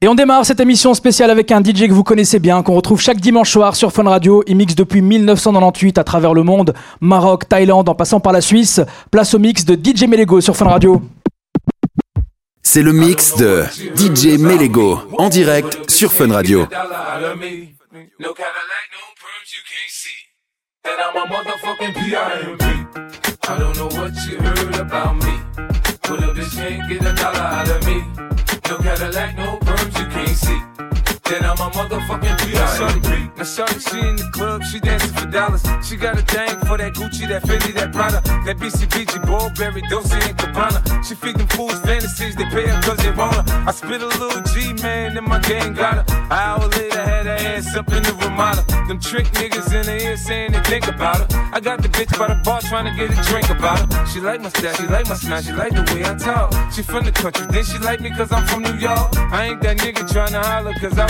Et on démarre cette émission spéciale avec un DJ que vous connaissez bien, qu'on retrouve chaque dimanche soir sur Fun Radio. Il mixe depuis 1998 à travers le monde, Maroc, Thaïlande, en passant par la Suisse. Place au mix de DJ Melego sur Fun Radio. C'est le mix de DJ Melego en direct sur Fun Radio. No Cadillac, no perms, you can't see. Then I'm a motherfucking B.I. Now shorty, she in the club, she dancing for dollars. She got a thing for that Gucci, that Fendi, that Prada, that BCBG, Burberry, Dolce and Gabbana. She feed them fools fantasies, they pay her cause they want her. I spit a little G, man, and my gang got her. An hour later, had her ass up in the Ramada. Them trick niggas in the ear saying they think about her. I got the bitch by the bar trying to get a drink about her. She like my style, she like my smile, she like the way I talk. She from the country, then she like me cause I'm from New York. I ain't that nigga trying to holler cause I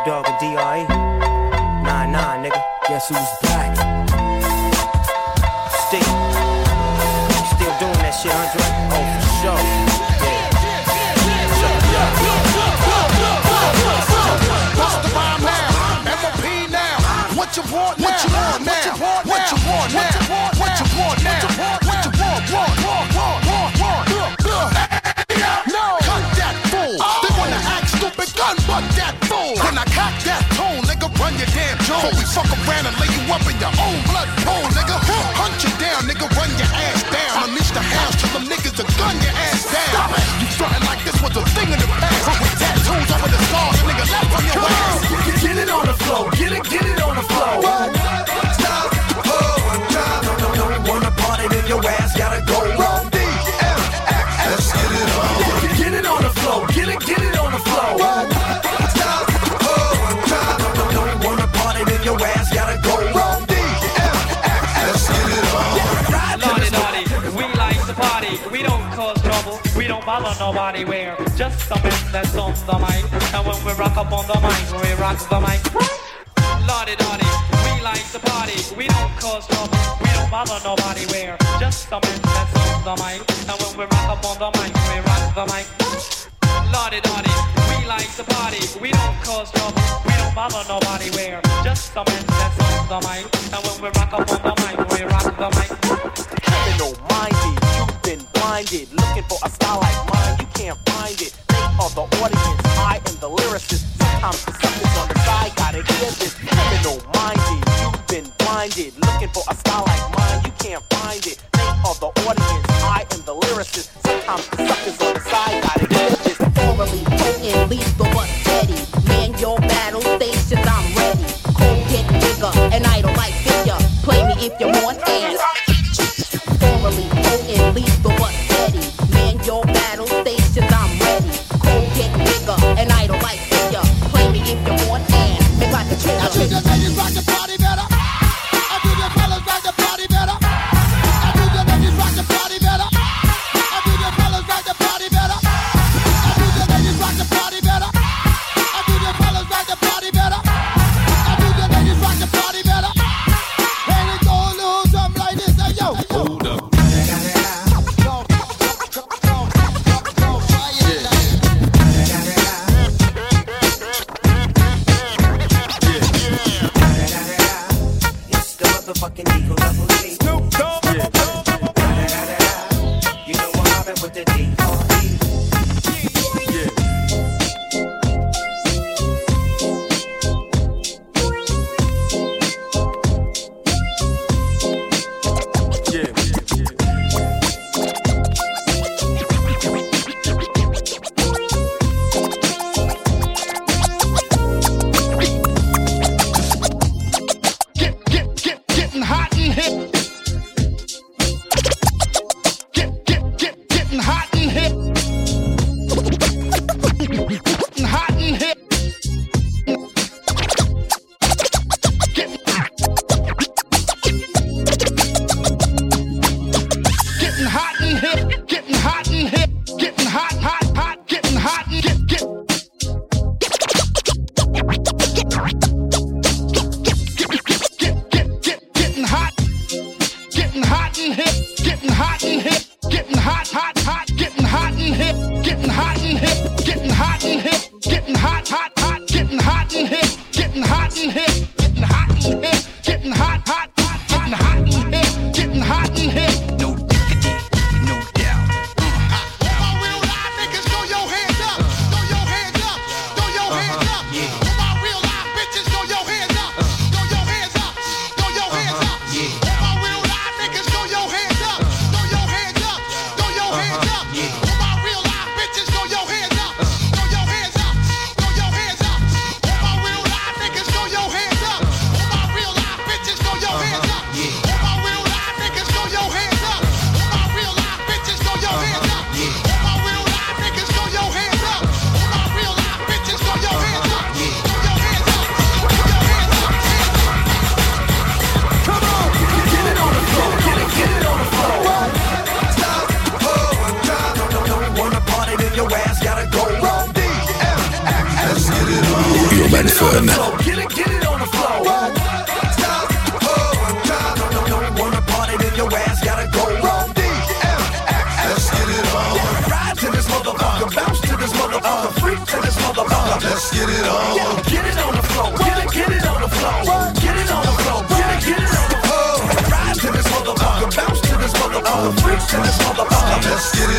Snoop Dogg and D.R.E. Nah, nah, nigga. Guess who's back? Still. Still doing that shit, Andre? Oh, for sure. Now. Now. What you want now? What you want now? What you want now? What you want nobody. We're just the men that's on the mic. And when we rock up on the mic, we rock the mic. Naughty, naughty, we like to party. We don't cause trouble. We don't bother nobody. We're just the men that's on the mic. And when we rock up on the mic, we rock the mic. Naughty, naughty, we like to party. We don't cause trouble. We don't bother nobody. We're just the men that's on the mic. And when we rock up on the mic, we rock the mic. criminal minded. Been blinded, looking for a style like mine. You can't find it. They are the audience, I am the lyricist. Sometimes the suckers on the side gotta hear this. Criminal minded, you've been blinded, looking for a style like mine. You can't find it. They are the audience, I am the lyricist. Sometimes the suckers on the side gotta hear this. Orally potent, lethal but steady. Man, your battle stations, I'm ready. Cold bigger, an idol like figure. Play me if you want hot, hot, in this motherfucker. Let's get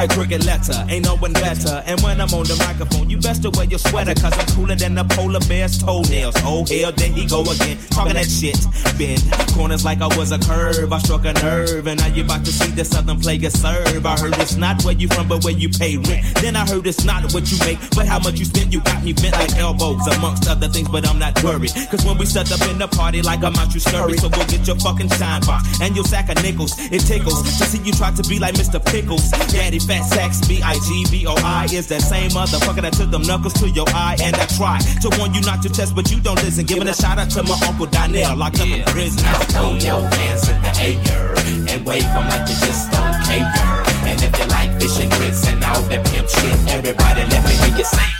M.I. cricket letter, ain't no one better. And when I'm on the microphone, you best to wear your sweater, cause I'm cooler than the polar bear's toenails. Oh, hell, there he go again, talking that shit. Bend corners like I was a curve, I struck a nerve, and now you about to see the southern player serve. I heard it's not where you from, but where you pay rent. Then I heard it's not what you make, but how much you spend. You got me bent like elbows, amongst other things, but I'm not worried. Cause when we set up in the party, like I'm out, you scurry. So go get your fucking shine box and your sack of nickels. It tickles to see you try to be like Mr. Pickles. Daddy Fat Sacks, B-I-G-B-O-I is that same motherfucker that took them knuckles to your eye. And I try to warn you not to test, but you don't listen. Giving a shout out to my uncle Donnell, locked up in prison. Now Throw your hands in the air and wave them like you just don't care. And if you like fish and grits and all that pimp shit, everybody let me hear you say.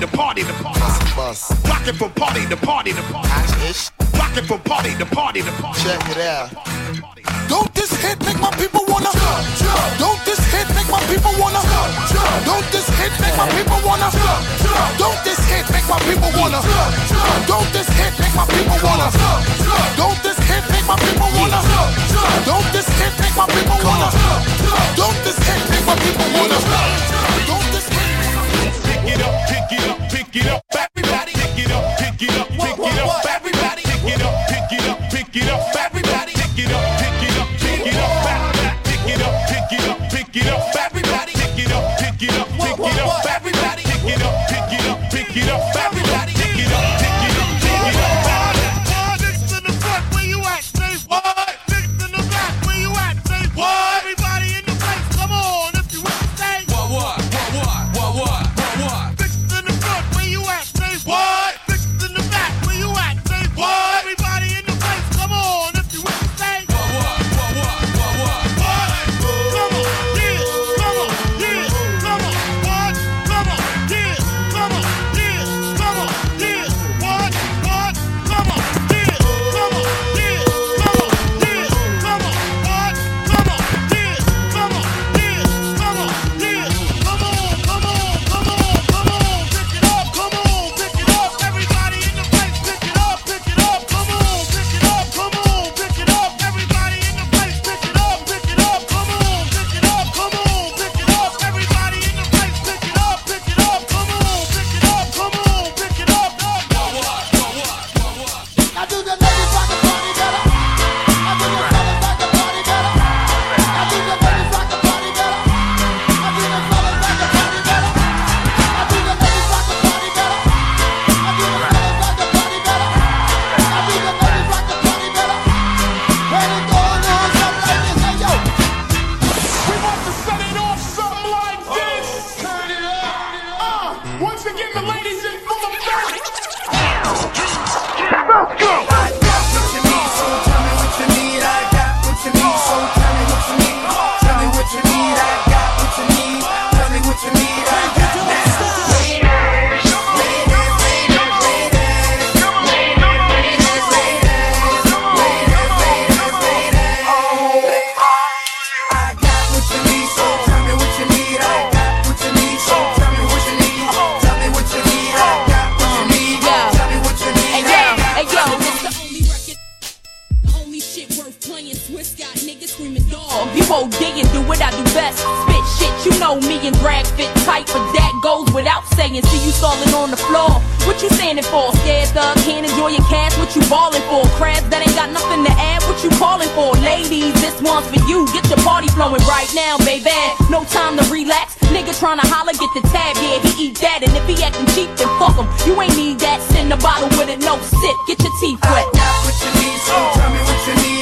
to party to party. Bus, bus. Rocking from party to party to party. Rocking from party to party to party. Check it out. Don't this hit make my people wanna jump, jump. Don't this hit make my people wanna jump, jump. Don't this hit make my people wanna jump, jump. Don't this hit make my people wanna jump, jump. Don't this hit make my people wanna jump, jump. Don't this hit make my people wanna jump, jump. Don't this hit make my people wanna jump, jump. Don't this hit make my people wanna jump. Go! And do what I do best. Spit shit, you know me and drag fit tight, but that goes without saying. See you stalling on the floor. What you standing for? Scared thug, can't enjoy your cash. What you balling for? Crabs that ain't got nothing to add. What you calling for? Ladies, this one's for you. Get your party flowing right now, baby. No time to relax. Nigga tryna holler, get the tab. Yeah, he eat that. And if he acting cheap, then fuck him. You ain't need that. Send a bottle with it, no sip. Get your teeth wet. Got what you need, so tell me what you need.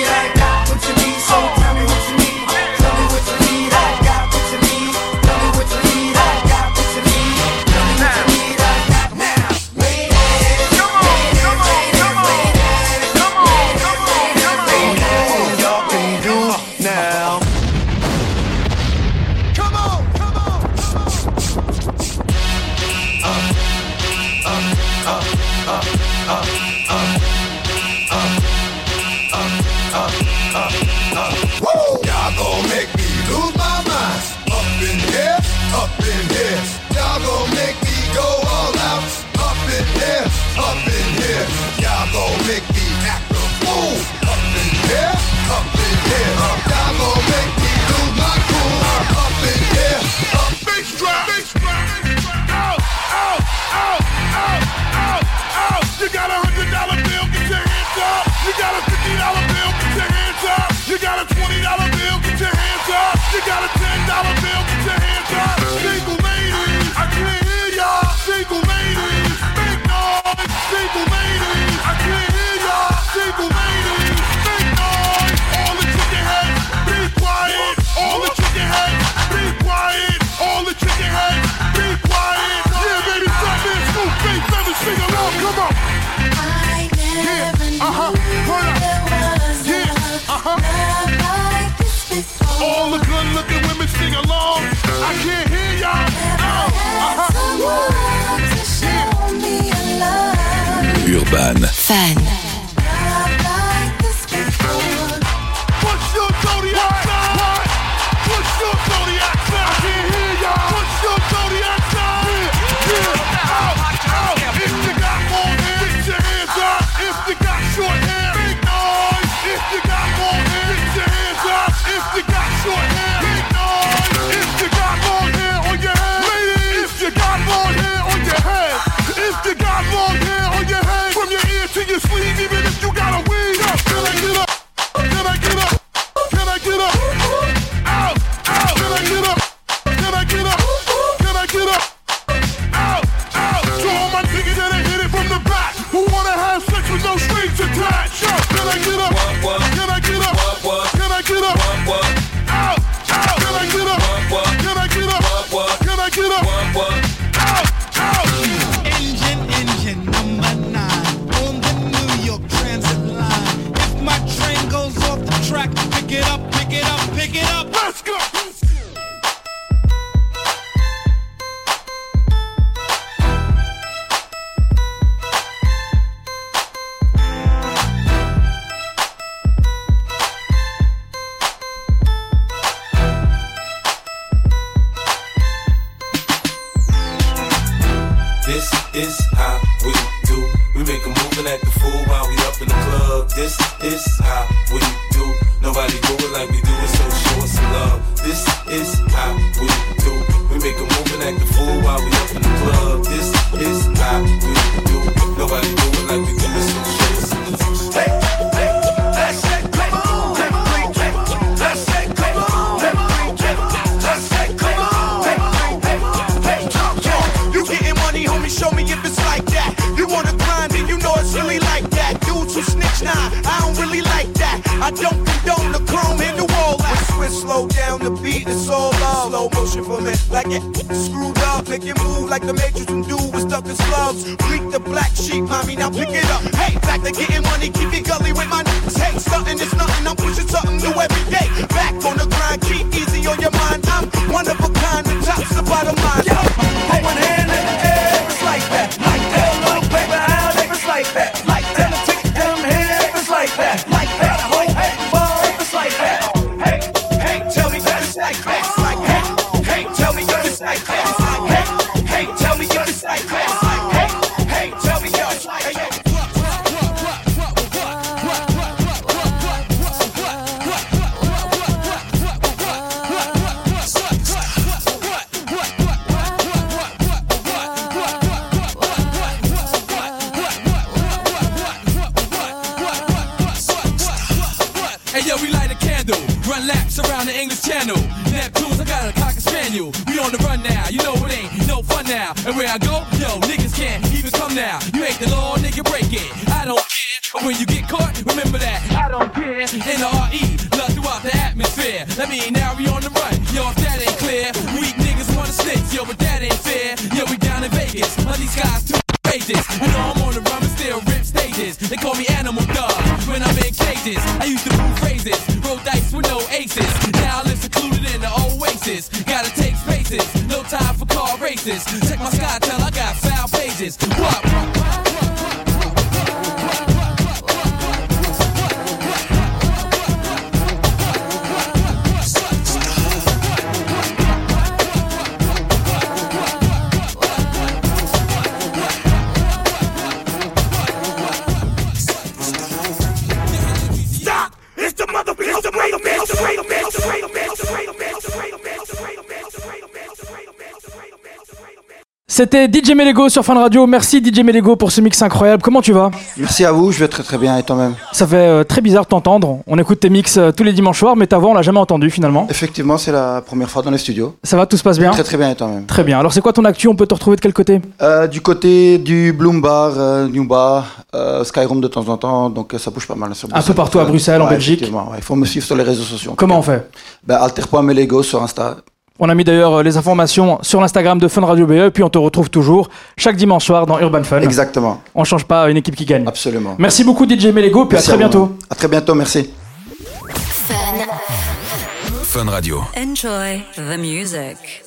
Urban. Fun. Sex with no strings attached. Yo, can I get up? Can I get up? Make a move and act the fool while we up in the club. This is how we do. Nobody do it like we do it, so show us some love. This is how we do. We make a move and act the fool while we up in the club. This is how we do. Nobody do it like we do it, so show us some love. Hey, come on, come on, come on, show me if it's like that. Nah, I don't really like that. I don't condone the chrome in the wall. When Swiss slow down the beat, it's all love. Slow motion for me, like it screwed up. Make it move like the Matrix and do with stuck in gloves. Freak the black sheep, mommy, now pick it up. Hey, back to getting money, keep it gully with my niggas. Hey, stunting is nothing, I'm pushing something new every day. Back on the grind, keep easy on your mind. I'm one of a kind, the top's the bottom line. Yo, put one hand in the air, it's like that. Like that, little paper if it's like that. We on the run now, you know it ain't no fun now. And where I go, yo, niggas can't even come now. You ain't the law, nigga, break it. I don't care. When you get caught, remember that. I don't care. N R E, love throughout the atmosphere. That mean now we on the run. Yo, if that ain't clear, weak niggas wanna snitch. Yo, but that ain't fair. Yo, we down in Vegas. All these guys too outrageous. I know I'm on the run, but still rip stages. They call me Animal Dog when I'm in cages. I used to move phrases, roll dice with no aces. Now I live secluded in the oasis. Gotta time for car races. Check my sky till I got foul pages. What? C'était DJ Melego sur Fun Radio. Merci DJ Melego pour ce mix incroyable. Comment tu vas? Merci à vous, je vais très très bien et toi-même? Ça fait euh, très bizarre de t'entendre. On écoute tes mix euh, tous les dimanches soirs, mais ta voix on l'a jamais entendue finalement. Effectivement, c'est la première fois dans les studios. Ça va, tout se passe bien? Très très bien et toi-même? Très bien. Alors c'est quoi ton actu? On peut te retrouver de quel côté? Euh, du côté du Bloom Bar, New Bar, Skyroom de temps en temps, donc ça bouge pas mal. Sur Un peu partout à Bruxelles, en Belgique. ouais. Il faut me suivre sur les réseaux sociaux. Comment on fait? Ben, Alter.melego sur Insta. On a mis d'ailleurs euh, les informations sur l'Instagram de Fun Radio BE, puis on te retrouve toujours chaque dimanche soir dans Urban Fun. Exactement. On change pas une équipe qui gagne. Absolument. Merci beaucoup DJ Melego, puis Merci à très à bientôt. À très bientôt, merci. Fun Radio. Enjoy the music.